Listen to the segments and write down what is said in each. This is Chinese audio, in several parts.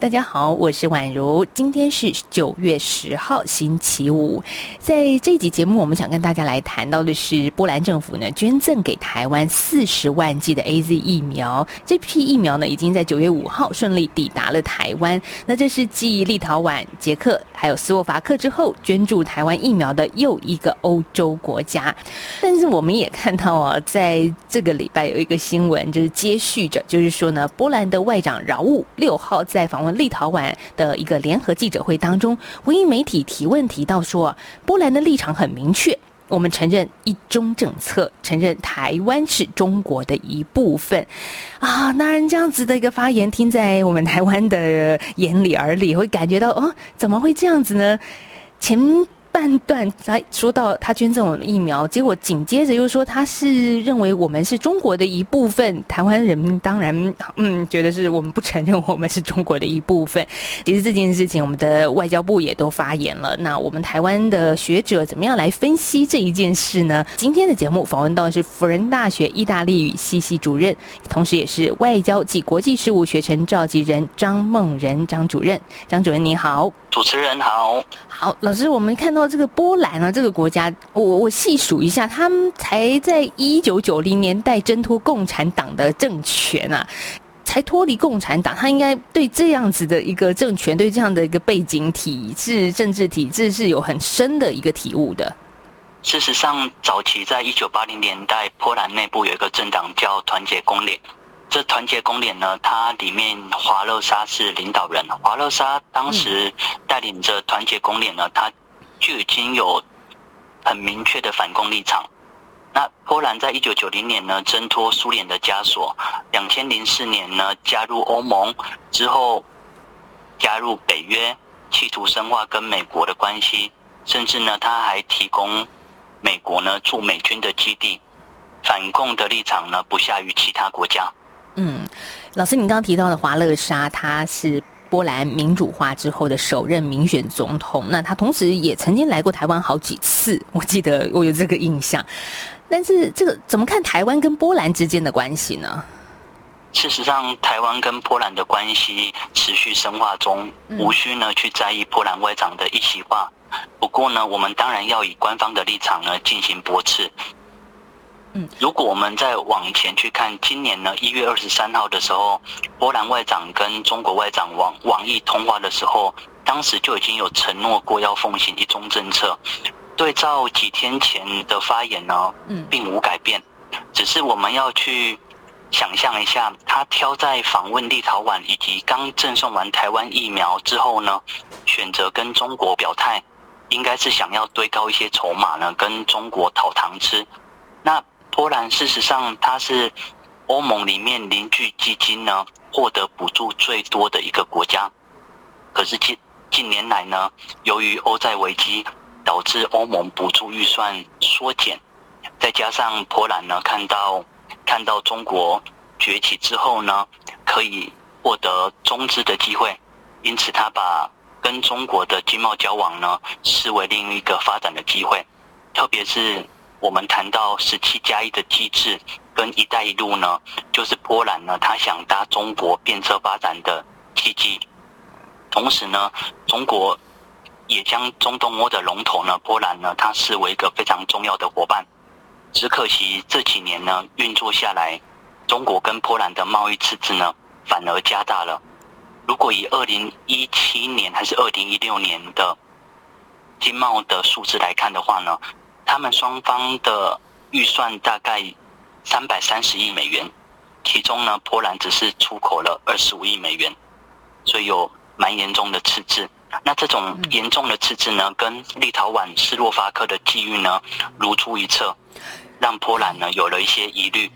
大家好，我是宛如。今天是九月十号，星期五。在这集节目，我们想跟大家来谈到的是，波兰政府呢捐赠给台湾四十万剂的 A Z 疫苗。这批疫苗呢，已经在九月五号顺利抵达了台湾。那这是继立陶宛、捷克还有斯洛伐克之后，捐助台湾疫苗的又一个欧洲国家。但是我们也看到啊，在这个礼拜有一个新闻，就是接续着，就是说呢，波兰的外长饶务六号在访问。立陶宛的一个联合记者会当中，文艺媒体提问提到说，波兰的立场很明确，我们承认一中政策，承认台湾是中国的一部分。啊，当然这样子的一个发言，听在我们台湾的眼里耳里，会感觉到哦，怎么会这样子呢？前。半段才说到他捐赠我们疫苗，结果紧接着又说他是认为我们是中国的一部分。台湾人民当然嗯觉得是我们不承认我们是中国的一部分。其实这件事情，我们的外交部也都发言了。那我们台湾的学者怎么样来分析这一件事呢？今天的节目访问到的是辅仁大学意大利语系系主任，同时也是外交及国际事务学程召集人张梦仁张主任。张主任你好。主持人好，好老师，我们看到这个波兰啊，这个国家，我我细数一下，他们才在一九九零年代挣脱共产党的政权啊，才脱离共产党，他应该对这样子的一个政权，对这样的一个背景体制、政治体制是有很深的一个体悟的。事实上，早期在一九八零年代，波兰内部有一个政党叫团结公联。这团结公联呢，它里面华勒沙是领导人。华勒沙当时带领着团结公联呢，他就已经有很明确的反攻立场。那波兰在一九九零年呢，挣脱苏联的枷锁；两千零四年呢，加入欧盟之后，加入北约，企图深化跟美国的关系，甚至呢，他还提供美国呢驻美军的基地。反共的立场呢，不下于其他国家。嗯，老师，您刚刚提到的华勒沙，他是波兰民主化之后的首任民选总统。那他同时也曾经来过台湾好几次，我记得我有这个印象。但是这个怎么看台湾跟波兰之间的关系呢？事实上，台湾跟波兰的关系持续深化中，无需呢去在意波兰外长的一席话。不过呢，我们当然要以官方的立场呢进行驳斥。如果我们再往前去看，今年呢一月二十三号的时候，波兰外长跟中国外长王王毅通话的时候，当时就已经有承诺过要奉行一中政策。对照几天前的发言呢，并无改变，只是我们要去想象一下，他挑在访问立陶宛以及刚赠送完台湾疫苗之后呢，选择跟中国表态，应该是想要堆高一些筹码呢，跟中国讨糖吃。那。波兰事实上，它是欧盟里面邻居基金呢获得补助最多的一个国家。可是近近年来呢，由于欧债危机，导致欧盟补助预算缩减，再加上波兰呢看到看到中国崛起之后呢，可以获得中资的机会，因此他把跟中国的经贸交往呢视为另一个发展的机会，特别是。我们谈到十七加一的机制跟“一带一路”呢，就是波兰呢，他想搭中国变车发展的契机。同时呢，中国也将中东欧的龙头呢，波兰呢，它视为一个非常重要的伙伴。只可惜这几年呢，运作下来，中国跟波兰的贸易赤字呢，反而加大了。如果以二零一七年还是二零一六年的经贸的数字来看的话呢？他们双方的预算大概三百三十亿美元，其中呢，波兰只是出口了二十五亿美元，所以有蛮严重的赤字。那这种严重的赤字呢，跟立陶宛、斯洛伐克的机遇呢如出一辙，让波兰呢有了一些疑虑。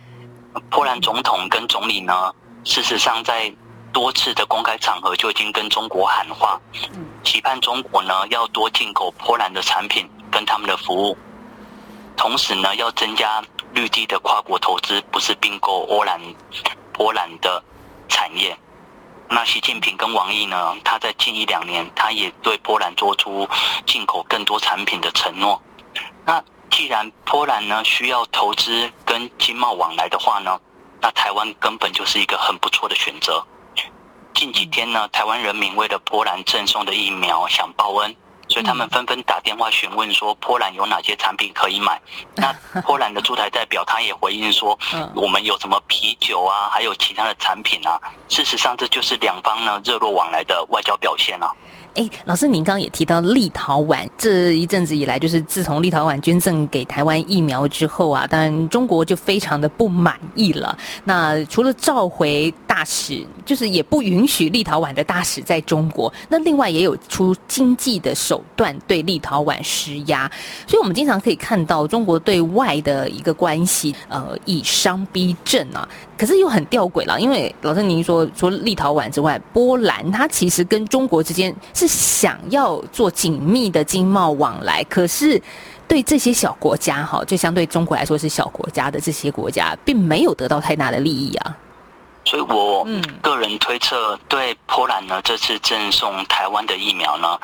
波兰总统跟总理呢，事实上在多次的公开场合就已经跟中国喊话，期盼中国呢要多进口波兰的产品跟他们的服务。同时呢，要增加绿地的跨国投资，不是并购波兰、波兰的产业。那习近平跟王毅呢，他在近一两年，他也对波兰做出进口更多产品的承诺。那既然波兰呢需要投资跟经贸往来的话呢，那台湾根本就是一个很不错的选择。近几天呢，台湾人民为了波兰赠送的疫苗想报恩，所以他们纷纷打电话询问说波兰有哪些产品可以买。那波兰的驻台代表他也回应说，我们有什么啤酒啊，还有其他的产品啊。事实上，这就是两方呢热络往来的外交表现啊。哎，老师，您刚刚也提到立陶宛这一阵子以来，就是自从立陶宛捐赠给台湾疫苗之后啊，当然中国就非常的不满意了。那除了召回大使，就是也不允许立陶宛的大使在中国。那另外也有出经济的手段对立陶宛施压，所以我们经常可以看到中国对外的一个关系，呃，以商逼政啊。可是又很吊诡了，因为老师您说，除了立陶宛之外，波兰它其实跟中国之间是想要做紧密的经贸往来，可是对这些小国家哈，就相对中国来说是小国家的这些国家，并没有得到太大的利益啊。所以我个人推测，对波兰呢这次赠送台湾的疫苗呢，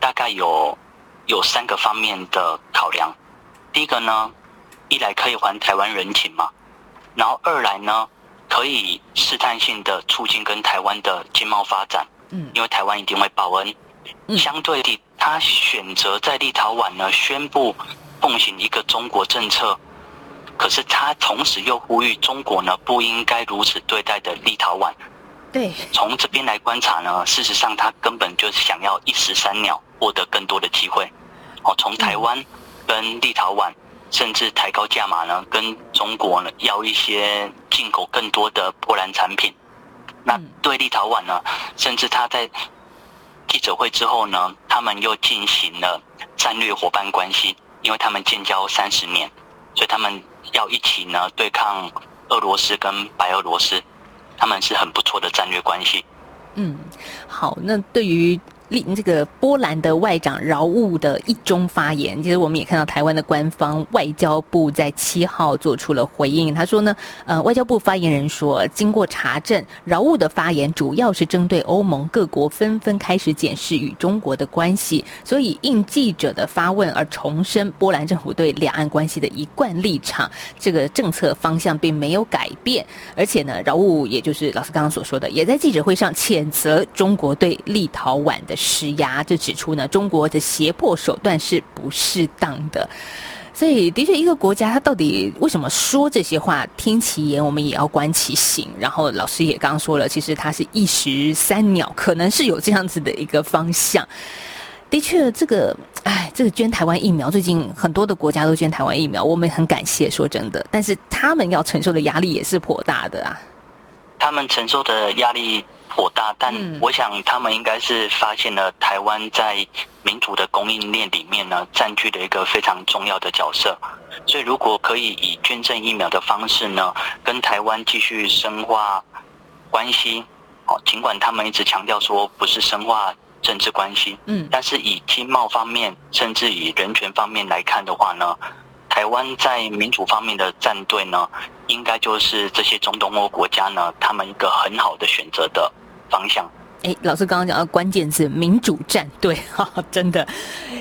大概有有三个方面的考量。第一个呢，一来可以还台湾人情嘛，然后二来呢。可以试探性的促进跟台湾的经贸发展，嗯，因为台湾一定会报恩。相对地，他选择在立陶宛呢宣布奉行一个中国政策，可是他同时又呼吁中国呢不应该如此对待的立陶宛。对，从这边来观察呢，事实上他根本就是想要一石三鸟，获得更多的机会。哦，从台湾跟立陶宛。甚至抬高价码呢，跟中国呢要一些进口更多的波兰产品。那对立陶宛呢，甚至他在记者会之后呢，他们又进行了战略伙伴关系，因为他们建交三十年，所以他们要一起呢对抗俄罗斯跟白俄罗斯，他们是很不错的战略关系。嗯，好，那对于。立这个波兰的外长饶务的一中发言，其实我们也看到台湾的官方外交部在七号做出了回应。他说呢，呃，外交部发言人说，经过查证，饶务的发言主要是针对欧盟各国纷纷开始检视与中国的关系，所以应记者的发问而重申波兰政府对两岸关系的一贯立场，这个政策方向并没有改变。而且呢，饶务也就是老师刚刚所说的，也在记者会上谴责中国对立陶宛的。施压就指出呢，中国的胁迫手段是不适当的，所以的确，一个国家它到底为什么说这些话？听其言，我们也要观其行。然后老师也刚刚说了，其实它是一石三鸟，可能是有这样子的一个方向。的确，这个哎，这个捐台湾疫苗，最近很多的国家都捐台湾疫苗，我们很感谢。说真的，但是他们要承受的压力也是颇大的啊。他们承受的压力。颇大，但我想他们应该是发现了台湾在民主的供应链里面呢，占据了一个非常重要的角色。所以，如果可以以捐赠疫苗的方式呢，跟台湾继续深化关系，哦，尽管他们一直强调说不是深化政治关系，嗯，但是以经贸方面，甚至以人权方面来看的话呢，台湾在民主方面的站队呢，应该就是这些中东欧国家呢，他们一个很好的选择的。方向，哎，老师刚刚讲到关键字民主战队，哈，真的，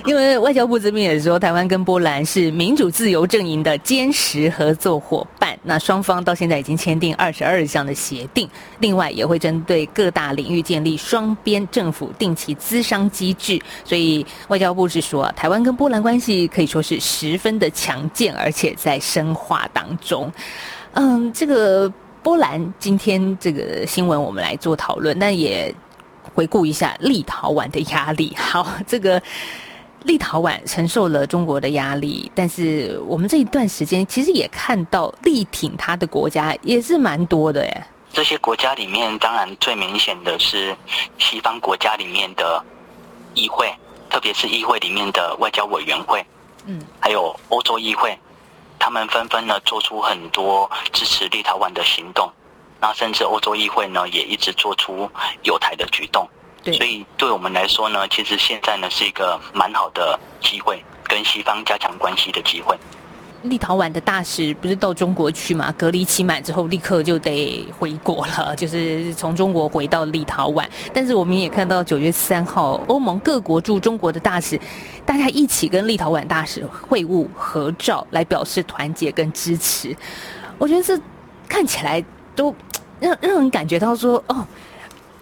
因为外交部这边也说，台湾跟波兰是民主自由阵营的坚实合作伙伴。那双方到现在已经签订二十二项的协定，另外也会针对各大领域建立双边政府定期资商机制。所以外交部是说，台湾跟波兰关系可以说是十分的强健，而且在深化当中。嗯，这个。波兰今天这个新闻，我们来做讨论，但也回顾一下立陶宛的压力。好，这个立陶宛承受了中国的压力，但是我们这一段时间其实也看到力挺他的国家也是蛮多的耶。这些国家里面，当然最明显的是西方国家里面的议会，特别是议会里面的外交委员会，嗯，还有欧洲议会。他们纷纷呢做出很多支持立陶宛的行动，那甚至欧洲议会呢也一直做出有台的举动。所以对我们来说呢，其实现在呢是一个蛮好的机会，跟西方加强关系的机会。立陶宛的大使不是到中国去嘛？隔离期满之后，立刻就得回国了，就是从中国回到立陶宛。但是我们也看到九月三号，欧盟各国驻中国的大使，大家一起跟立陶宛大使会晤合照，来表示团结跟支持。我觉得这看起来都让让人感觉到说，哦。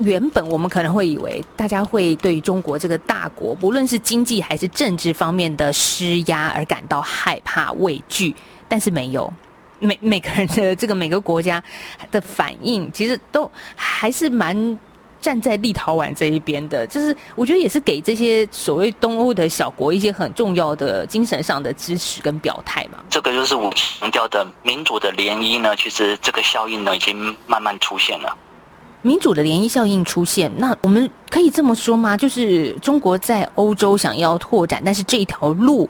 原本我们可能会以为大家会对中国这个大国，不论是经济还是政治方面的施压而感到害怕畏惧，但是没有，每每个人的这个每个国家的反应，其实都还是蛮站在立陶宛这一边的。就是我觉得也是给这些所谓东欧的小国一些很重要的精神上的支持跟表态嘛。这个就是我强调的民主的涟漪呢，其实这个效应呢已经慢慢出现了。民主的涟漪效应出现，那我们可以这么说吗？就是中国在欧洲想要拓展，但是这一条路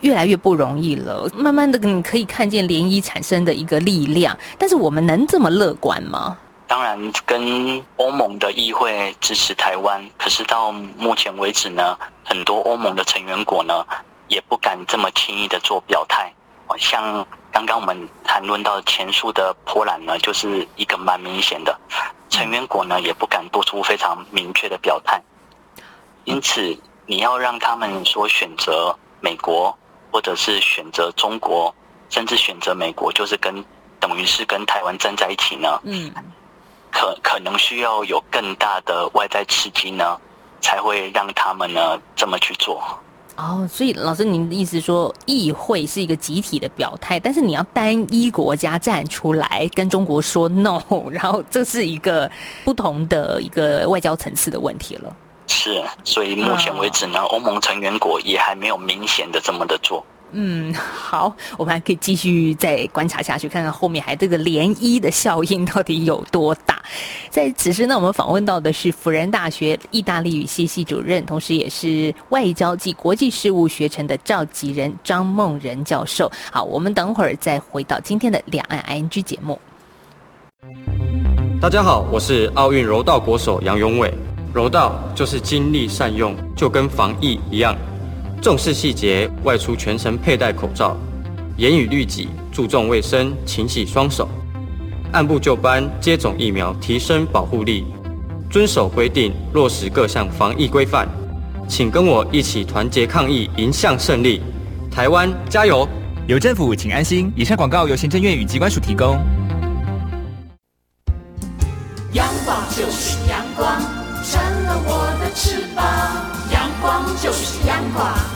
越来越不容易了。慢慢的，你可以看见涟漪产生的一个力量，但是我们能这么乐观吗？当然，跟欧盟的议会支持台湾，可是到目前为止呢，很多欧盟的成员国呢也不敢这么轻易的做表态。像刚刚我们谈论到前述的波兰呢，就是一个蛮明显的。成员国呢也不敢做出非常明确的表态，因此你要让他们说选择美国，或者是选择中国，甚至选择美国，就是跟等于是跟台湾站在一起呢？嗯，可可能需要有更大的外在刺激呢，才会让他们呢这么去做。哦，所以老师，您的意思说，议会是一个集体的表态，但是你要单一国家站出来跟中国说 no，然后这是一个不同的一个外交层次的问题了。是，所以目前为止呢，欧盟成员国也还没有明显的这么的做。嗯，好，我们还可以继续再观察下去，看看后面还这个涟漪的效应到底有多大。在此时呢，我们访问到的是辅仁大学意大利语系系主任，同时也是外交及国际事务学程的召集人张梦仁教授。好，我们等会儿再回到今天的两岸 ING 节目。大家好，我是奥运柔道国手杨永伟。柔道就是精力善用，就跟防疫一样。重视细节，外出全程佩戴口罩，严于律己，注重卫生，勤洗双手，按部就班接种疫苗，提升保护力，遵守规定，落实各项防疫规范，请跟我一起团结抗疫，迎向胜利。台湾加油！有政府，请安心。以上广告由行政院与机关署提供。阳光就是阳光，成了我的翅膀。阳光就是阳光。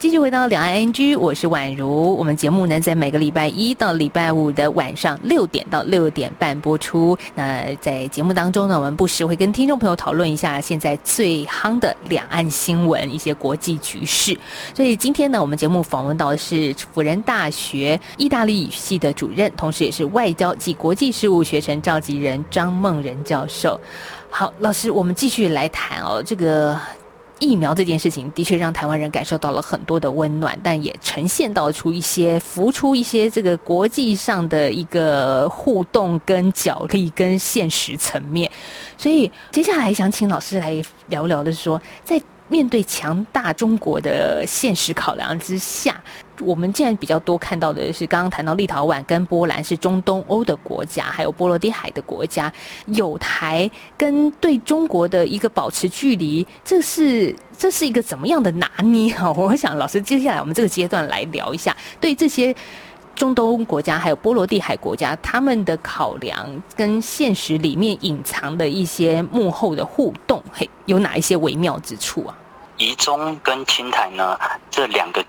继续回到两岸 NG，我是宛如。我们节目呢，在每个礼拜一到礼拜五的晚上六点到六点半播出。那在节目当中呢，我们不时会跟听众朋友讨论一下现在最夯的两岸新闻、一些国际局势。所以今天呢，我们节目访问到的是辅仁大学意大利语系的主任，同时也是外交及国际事务学程召集人张梦仁教授。好，老师，我们继续来谈哦，这个。疫苗这件事情的确让台湾人感受到了很多的温暖，但也呈现到出一些浮出一些这个国际上的一个互动跟角力跟现实层面。所以接下来想请老师来聊聊的是说，在面对强大中国的现实考量之下。我们现在比较多看到的是，刚刚谈到立陶宛跟波兰是中东欧的国家，还有波罗的海的国家，有台跟对中国的一个保持距离，这是这是一个怎么样的拿捏啊？我想老师接下来我们这个阶段来聊一下，对这些中东国家还有波罗的海国家，他们的考量跟现实里面隐藏的一些幕后的互动，嘿，有哪一些微妙之处啊？宜中跟青台呢，这两个。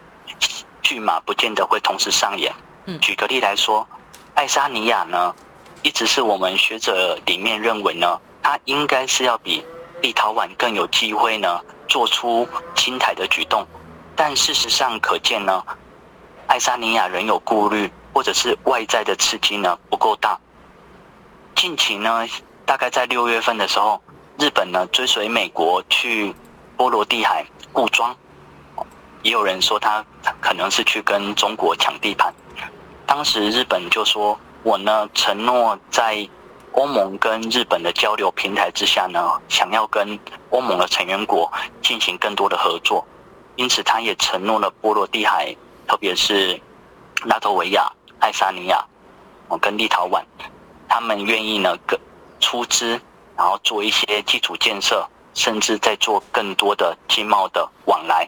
剧码不见得会同时上演。嗯，举个例来说，爱沙尼亚呢，一直是我们学者里面认为呢，它应该是要比立陶宛更有机会呢，做出亲台的举动。但事实上可见呢，爱沙尼亚仍有顾虑，或者是外在的刺激呢不够大。近期呢，大概在六月份的时候，日本呢追随美国去波罗的海固装。也有人说他可能是去跟中国抢地盘，当时日本就说，我呢承诺在欧盟跟日本的交流平台之下呢，想要跟欧盟的成员国进行更多的合作，因此他也承诺了波罗的海，特别是拉脱维亚、爱沙尼亚，哦跟立陶宛，他们愿意呢跟出资，然后做一些基础建设，甚至在做更多的经贸的往来。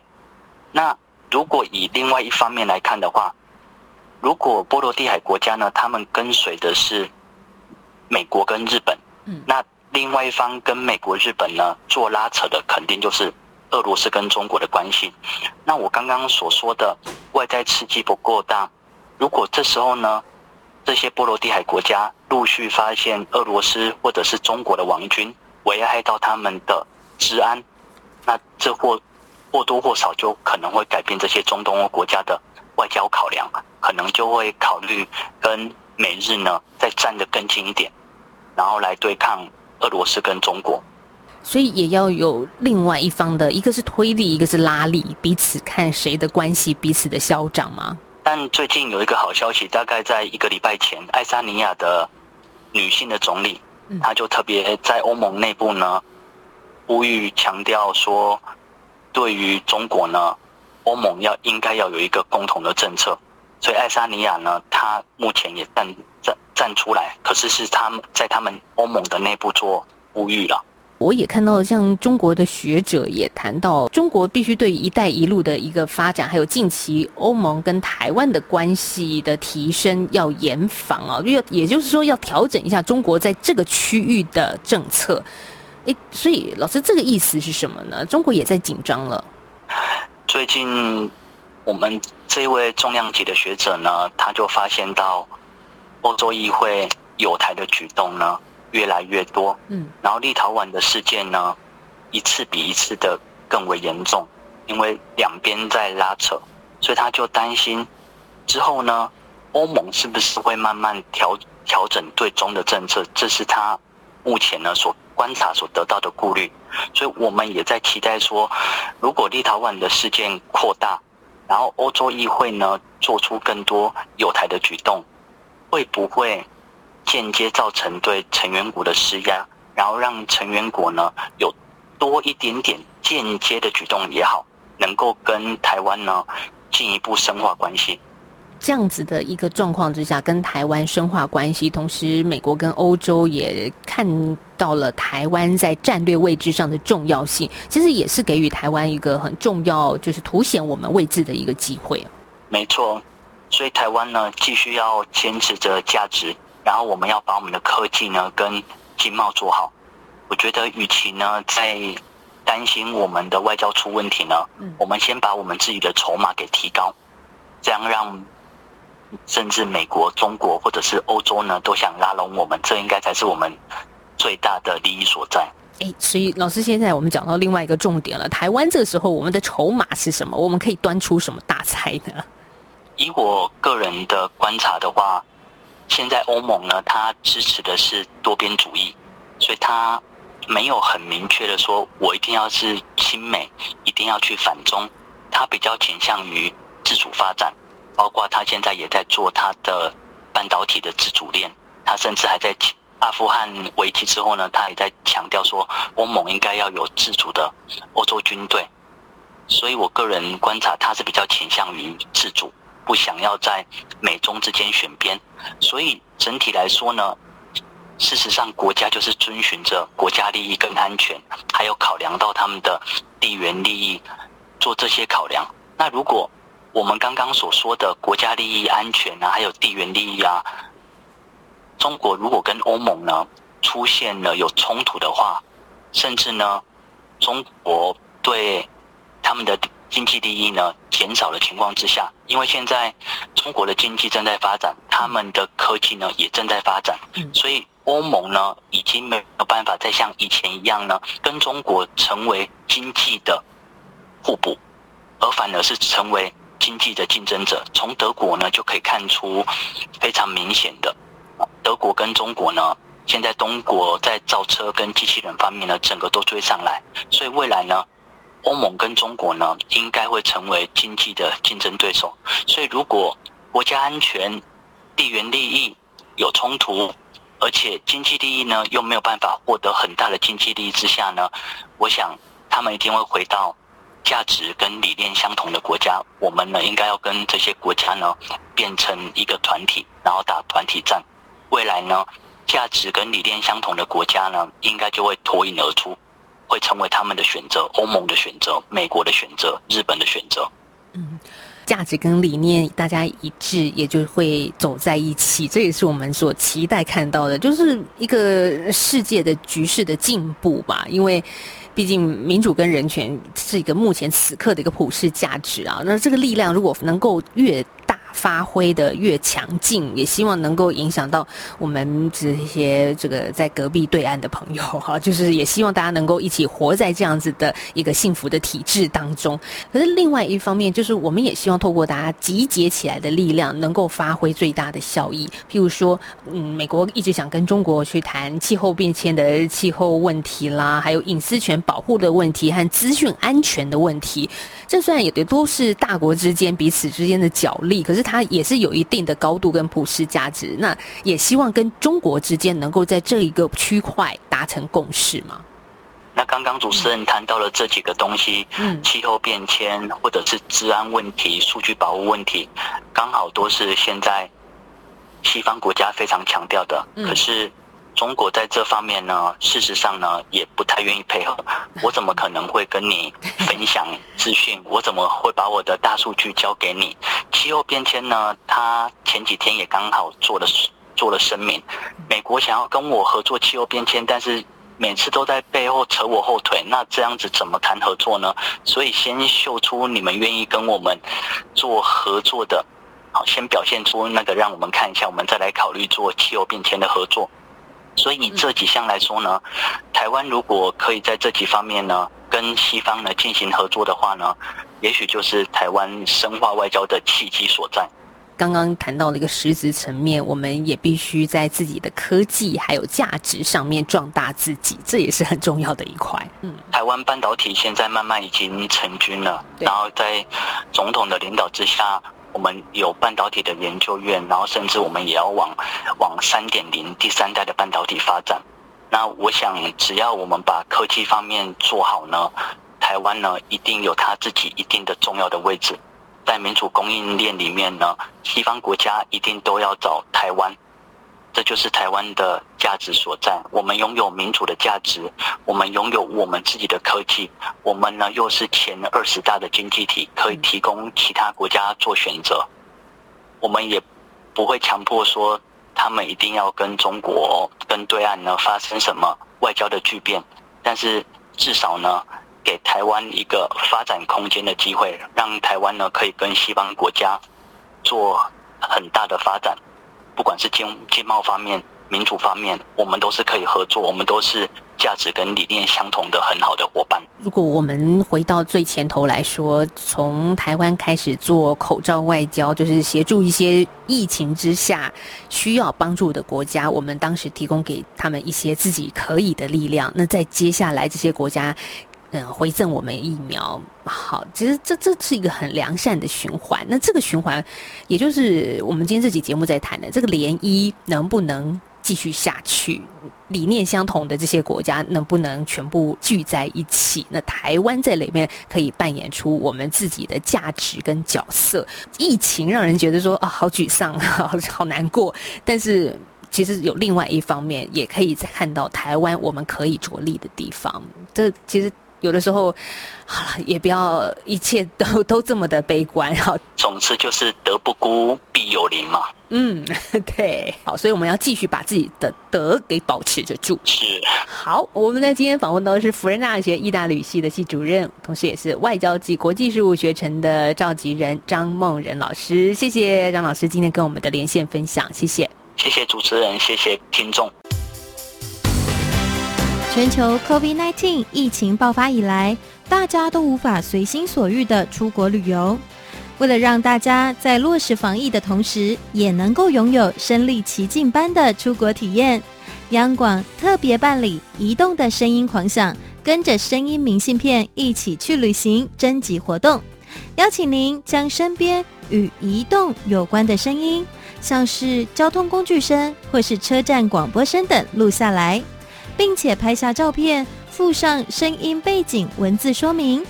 那如果以另外一方面来看的话，如果波罗的海国家呢，他们跟随的是美国跟日本，嗯那另外一方跟美国、日本呢做拉扯的，肯定就是俄罗斯跟中国的关系。那我刚刚所说的外在刺激不够大，如果这时候呢，这些波罗的海国家陆续发现俄罗斯或者是中国的王军危害到他们的治安，那这或或多或少就可能会改变这些中东欧国家的外交考量，可能就会考虑跟美日呢再站得更近一点，然后来对抗俄罗斯跟中国。所以也要有另外一方的，一个是推力，一个是拉力，彼此看谁的关系，彼此的消长吗？但最近有一个好消息，大概在一个礼拜前，爱沙尼亚的女性的总理嗯，她就特别在欧盟内部呢，呼吁强调说，对于中国呢，欧盟要应该要有一个共同的政策。所以爱沙尼亚呢，他目前也站站站出来，可是是他们在他们欧盟的内部做呼吁了。我也看到，像中国的学者也谈到，中国必须对“一带一路”的一个发展，还有近期欧盟跟台湾的关系的提升，要严防啊，要也就是说，要调整一下中国在这个区域的政策。诶，所以老师这个意思是什么呢？中国也在紧张了。最近我们这位重量级的学者呢，他就发现到欧洲议会有台的举动呢越来越多，嗯，然后立陶宛的事件呢一次比一次的更为严重，因为两边在拉扯，所以他就担心之后呢，欧盟是不是会慢慢调调整对中的政策，这是他目前呢所观察所得到的顾虑。所以我们也在期待说，如果立陶宛的事件扩大，然后欧洲议会呢做出更多有台的举动，会不会间接造成对成员国的施压，然后让成员国呢有多一点点间接的举动也好，能够跟台湾呢进一步深化关系。这样子的一个状况之下，跟台湾深化关系，同时美国跟欧洲也看到了台湾在战略位置上的重要性，其实也是给予台湾一个很重要，就是凸显我们位置的一个机会。没错，所以台湾呢继续要坚持着价值，然后我们要把我们的科技呢跟经贸做好。我觉得，与其呢在担心我们的外交出问题呢，嗯我们先把我们自己的筹码给提高，这样让甚至美国、中国或者是欧洲呢都想拉拢我们，这应该才是我们最大的利益所在。诶，所以老师，现在我们讲到另外一个重点了，台湾这个时候我们的筹码是什么？我们可以端出什么大菜呢？以我个人的观察的话，现在欧盟呢，它支持的是多边主义，所以它没有很明确的说，我一定要是亲美，一定要去反中，它比较倾向于自主发展，包括他现在也在做他的半导体的自主链，他甚至还在阿富汗危机之后呢，他也在强调说，欧盟应该要有自主的欧洲军队，所以我个人观察，他是比较倾向于自主。不想要在美中之间选边，所以整体来说呢，事实上国家就是遵循着国家利益跟安全，还有考量到他们的地缘利益，做这些考量。那如果我们刚刚所说的国家利益、安全啊，还有地缘利益啊，中国如果跟欧盟呢出现了有冲突的话，甚至呢，中国对他们的经济利益呢减少的情况之下，因为现在中国的经济正在发展，他们的科技呢也正在发展，嗯。所以欧盟呢已经没有办法再像以前一样呢跟中国成为经济的互补，而反而是成为经济的竞争者。从德国呢就可以看出非常明显的，德国跟中国呢。现在中国在造车跟机器人方面呢，整个都追上来，所以未来呢，欧盟跟中国呢，应该会成为经济的竞争对手。所以，如果国家安全地缘利益有冲突，而且经济利益呢又没有办法获得很大的经济利益之下呢，我想他们一定会回到价值跟理念相同的国家。我们呢应该要跟这些国家呢变成一个团体，然后打团体战。未来呢，价值跟理念相同的国家呢，应该就会脱颖而出，会成为他们的选择，欧盟的选择，美国的选择，日本的选择。嗯价值跟理念大家一致，也就会走在一起。这也是我们所期待看到的，就是一个世界的局势的进步吧。因为毕竟民主跟人权是一个目前此刻的一个普世价值啊。那这个力量如果能够越发挥的越强劲，也希望能够影响到我们这些这个在隔壁对岸的朋友 哈，就是也希望大家能够一起活在这样子的一个幸福的体制当中。可是另外一方面，就是我们也希望透过大家集结起来的力量，能够发挥最大的效益。譬如说，嗯，美国一直想跟中国去谈气候变迁的气候问题啦，还有隐私权保护的问题和资讯安全的问题。这虽然也都是大国之间彼此之间的角力，可是它也是有一定的高度跟普世价值。那也希望跟中国之间能够在这一个区块达成共识嘛。那刚刚主持人谈到了这几个东西，嗯气候变迁或者是治安问题、数据保护问题，刚好都是现在西方国家非常强调的。嗯可是中国在这方面呢，事实上呢也不太愿意配合。我怎么可能会跟你分享资讯？我怎么会把我的大数据交给你？气候变迁呢，他前几天也刚好做了做了声明，美国想要跟我合作气候变迁，但是每次都在背后扯我后腿，那这样子怎么谈合作呢？所以先秀出你们愿意跟我们做合作的，好，先表现出那个让我们看一下，我们再来考虑做气候变迁的合作。所以以这几项来说呢，台湾如果可以在这几方面呢跟西方呢进行合作的话呢，也许就是台湾深化外交的契机所在。刚刚谈到了一个实质层面，我们也必须在自己的科技还有价值上面壮大自己，这也是很重要的一块。嗯，台湾半导体现在慢慢已经成军了，然后在总统的领导之下，我们有半导体的研究院，然后甚至我们也要往往三点零第三代的半导体发展。那我想，只要我们把科技方面做好呢，台湾呢一定有它自己一定的重要的位置。在民主供应链里面呢，西方国家一定都要找台湾，这就是台湾的价值所在。我们拥有民主的价值，我们拥有我们自己的科技，我们呢又是前二十大的经济体，可以提供其他国家做选择。我们也不会强迫说他们一定要跟中国、跟对岸呢发生什么外交的巨变，但是至少呢，给台湾一个发展空间的机会，让台湾呢可以跟西方国家做很大的发展，不管是经经贸方面、民主方面，我们都是可以合作，我们都是价值跟理念相同的很好的伙伴。如果我们回到最前头来说，从台湾开始做口罩外交，就是协助一些疫情之下需要帮助的国家，我们当时提供给他们一些自己可以的力量。那在接下来这些国家。嗯，回赠我们疫苗，好，其实这这是一个很良善的循环。那这个循环，也就是我们今天这期节目在谈的这个涟漪，能不能继续下去？理念相同的这些国家能不能全部聚在一起？那台湾在里面可以扮演出我们自己的价值跟角色。疫情让人觉得说啊，好沮丧，好好难过，但是。其实有另外一方面，也可以看到台湾我们可以着力的地方。这其实有的时候，好了，也不要一切都都这么的悲观。哈，总之就是德不孤，必有邻嘛。嗯，对，好，所以我们要继续把自己的德给保持着住。是。好，我们在今天访问到的是辅仁大学意大利系的系主任，同时也是外交及国际事务学程的召集人张梦仁老师。谢谢张老师今天跟我们的连线分享，谢谢。谢谢主持人，谢谢听众。全球 COVID-19 疫情爆发以来，大家都无法随心所欲的出国旅游。为了让大家在落实防疫的同时，也能够拥有身临其境般的出国体验，央广特别办理“移动的声音狂想”，跟着声音明信片一起去旅行征集活动，邀请您将身边与移动有关的声音。像是交通工具声或是车站广播声等录下来，并且拍下照片，附上声音背景文字说明。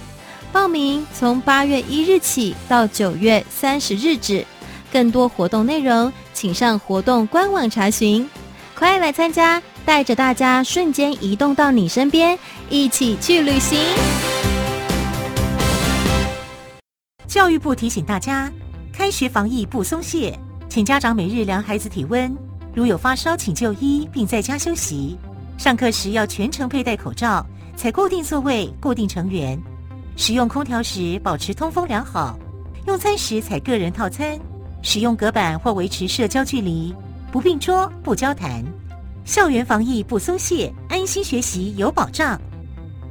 报名从八月一日起到九月三十日止，更多活动内容请上活动官网查询。快来参加，带着大家瞬间移动到你身边，一起去旅行。教育部提醒大家，开学防疫不松懈，请家长每日量孩子体温，如有发烧，请就医并在家休息。上课时要全程佩戴口罩，采固定座位、固定成员。使用空调时保持通风良好，用餐时采个人套餐，使用隔板或维持社交距离，不并桌、不交谈。校园防疫不松懈，安心学习有保障。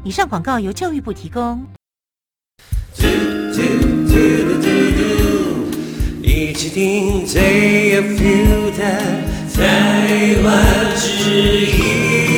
以上广告由教育部提供。一起听 JFU 的台湾之音。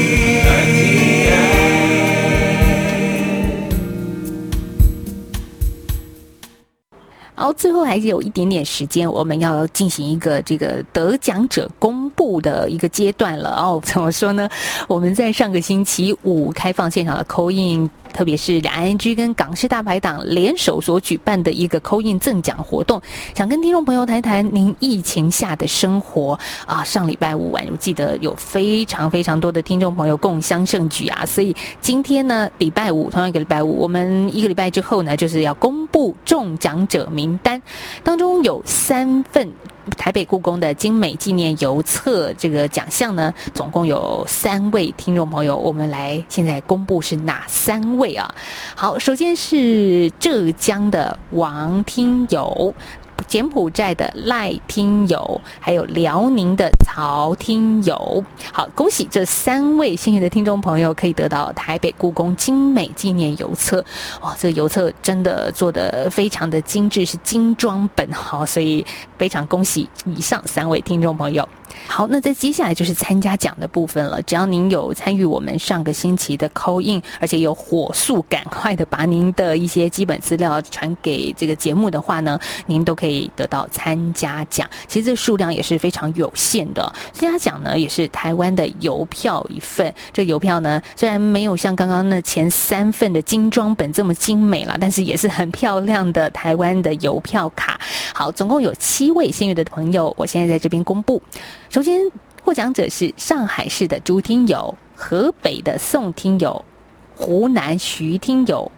哦，最后还是有一点点时间，我们要进行一个这个得奖者公布的一个阶段了哦。怎么说呢？我们在上个星期五开放现场的口音。特别是两 ING 跟港式大排档联手所举办的一个扣印赠奖活动，想跟听众朋友谈谈您疫情下的生活啊。上礼拜五晚，我记得有非常非常多的听众朋友共襄盛举啊，所以今天呢，礼拜五同样一个礼拜五，我们一个礼拜之后呢，就是要公布中奖者名单，当中有三份。台北故宫的精美纪念邮册这个奖项呢，总共有三位听众朋友，我们来现在公布是哪三位啊？好，首先是浙江的王听友。柬埔寨的赖听友，还有辽宁的曹听友，好，恭喜这三位幸运的听众朋友可以得到台北故宫精美纪念邮册。哇，这个邮册真的做的非常的精致，是精装本哈，所以非常恭喜以上三位听众朋友。好，那在接下来就是参加奖的部分了。只要您有参与我们上个星期的扣印，而且有火速赶快的把您的一些基本资料传给这个节目的话呢，您都可以得到参加奖。其实这数量也是非常有限的。参加奖呢，也是台湾的邮票一份。这邮票呢，虽然没有像刚刚那前三份的精装本这么精美了，但是也是很漂亮的台湾的邮票卡。好，总共有七位幸运的朋友，我现在在这边公布。首先，获奖者是上海市的朱听友、河北的宋听友、湖南徐听友、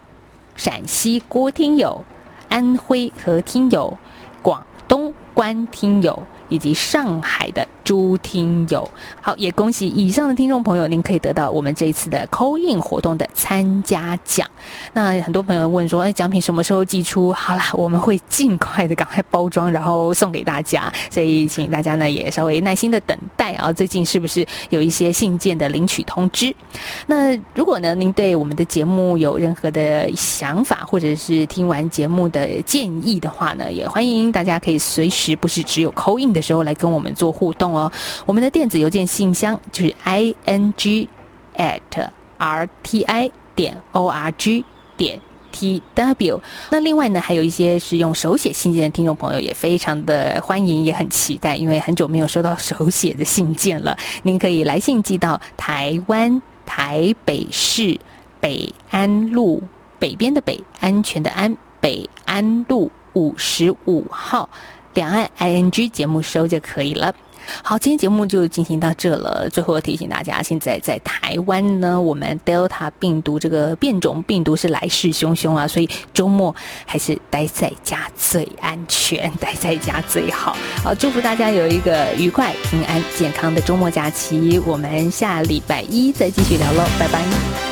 陕西郭听友、安徽何听友、广东关听友以及上海的。朱听友，好，也恭喜以上的听众朋友，您可以得到我们这一次的扣印活动的参加奖。那很多朋友问说，哎，奖品什么时候寄出？好啦，我们会尽快的赶快包装，然后送给大家。所以，请大家呢也稍微耐心的等待啊。最近是不是有一些信件的领取通知？那如果呢，您对我们的节目有任何的想法，或者是听完节目的建议的话呢，也欢迎大家可以随时，不是只有扣印的时候来跟我们做互动。我们的电子邮件信箱就是 i n g at r t i 点 o r g 点 t w。那另外呢，还有一些是用手写信件的听众朋友，也非常的欢迎，也很期待，因为很久没有收到手写的信件了。您可以来信寄到台湾台北市北安路北边的北安全的安北安路五十五号，两岸 i n g 节目收就可以了。好，今天节目就进行到这了。最后提醒大家，现在在台湾呢，我们 Delta 病毒这个变种病毒是来势汹汹啊，所以周末还是待在家最安全，待在家最好。好，祝福大家有一个愉快、平安、健康的周末假期。我们下礼拜一再继续聊喽，拜拜。